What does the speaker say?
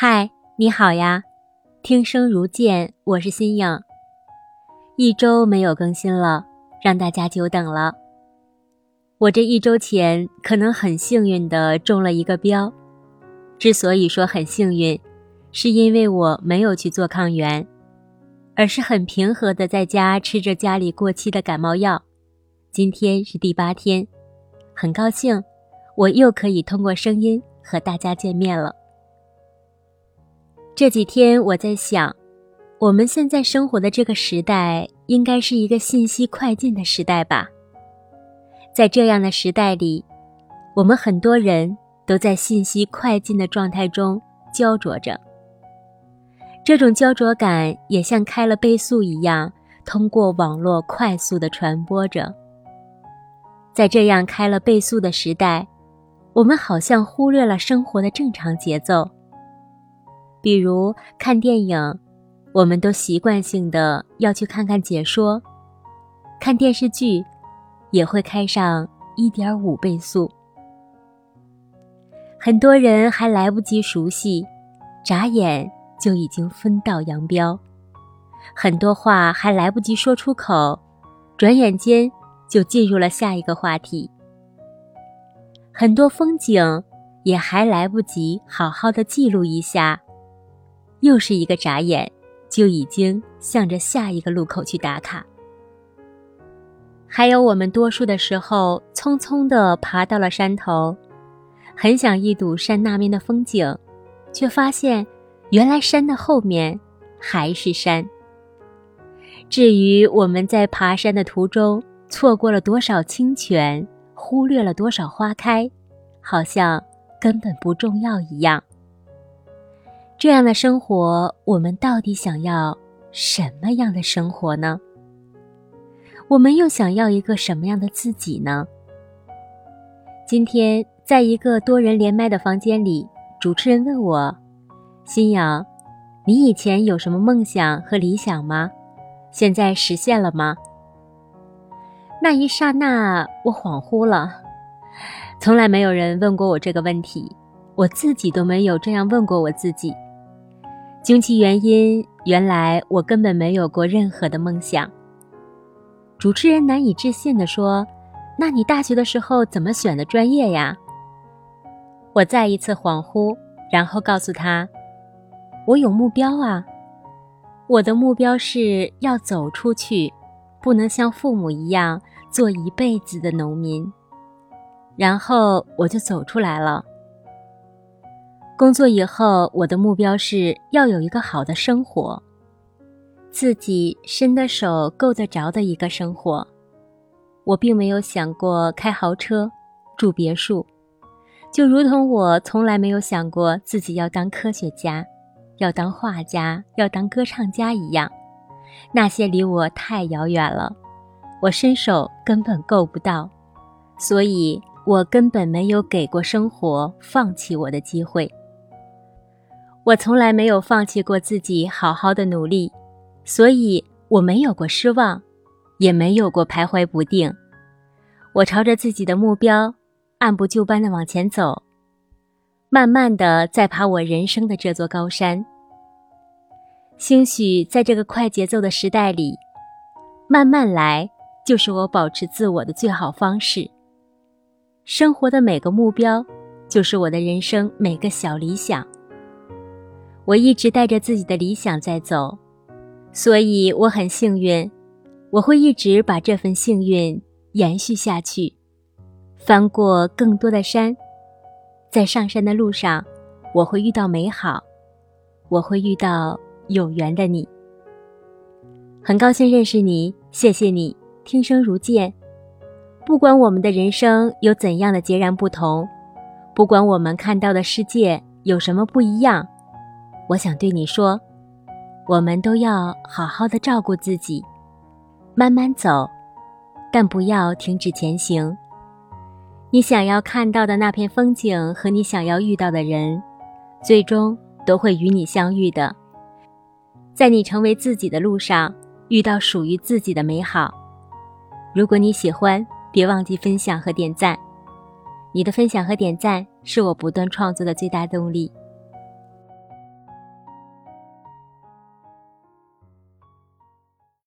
嗨，你好呀！听声如见，我是新颖。一周没有更新了，让大家久等了。我这一周前可能很幸运的中了一个标，之所以说很幸运，是因为我没有去做抗原，而是很平和的在家吃着家里过期的感冒药。今天是第八天，很高兴，我又可以通过声音和大家见面了。这几天我在想，我们现在生活的这个时代，应该是一个信息快进的时代吧。在这样的时代里，我们很多人都在信息快进的状态中焦灼着。这种焦灼感也像开了倍速一样，通过网络快速的传播着。在这样开了倍速的时代，我们好像忽略了生活的正常节奏。比如看电影，我们都习惯性的要去看看解说；看电视剧，也会开上一点五倍速。很多人还来不及熟悉，眨眼就已经分道扬镳；很多话还来不及说出口，转眼间就进入了下一个话题；很多风景也还来不及好好的记录一下。又是一个眨眼，就已经向着下一个路口去打卡。还有我们多数的时候，匆匆地爬到了山头，很想一睹山那边的风景，却发现原来山的后面还是山。至于我们在爬山的途中错过了多少清泉，忽略了多少花开，好像根本不重要一样。这样的生活，我们到底想要什么样的生活呢？我们又想要一个什么样的自己呢？今天，在一个多人连麦的房间里，主持人问我：“新阳，你以前有什么梦想和理想吗？现在实现了吗？”那一刹那，我恍惚了。从来没有人问过我这个问题，我自己都没有这样问过我自己。究其原因，原来我根本没有过任何的梦想。主持人难以置信地说：“那你大学的时候怎么选的专业呀？”我再一次恍惚，然后告诉他：“我有目标啊，我的目标是要走出去，不能像父母一样做一辈子的农民。”然后我就走出来了。工作以后，我的目标是要有一个好的生活，自己伸得手够得着的一个生活。我并没有想过开豪车、住别墅，就如同我从来没有想过自己要当科学家、要当画家、要当歌唱家一样。那些离我太遥远了，我伸手根本够不到，所以我根本没有给过生活放弃我的机会。我从来没有放弃过自己好好的努力，所以我没有过失望，也没有过徘徊不定。我朝着自己的目标，按部就班的往前走，慢慢的在爬我人生的这座高山。兴许在这个快节奏的时代里，慢慢来就是我保持自我的最好方式。生活的每个目标，就是我的人生每个小理想。我一直带着自己的理想在走，所以我很幸运，我会一直把这份幸运延续下去，翻过更多的山，在上山的路上，我会遇到美好，我会遇到有缘的你。很高兴认识你，谢谢你，听声如见。不管我们的人生有怎样的截然不同，不管我们看到的世界有什么不一样。我想对你说，我们都要好好的照顾自己，慢慢走，但不要停止前行。你想要看到的那片风景和你想要遇到的人，最终都会与你相遇的。在你成为自己的路上，遇到属于自己的美好。如果你喜欢，别忘记分享和点赞。你的分享和点赞是我不断创作的最大动力。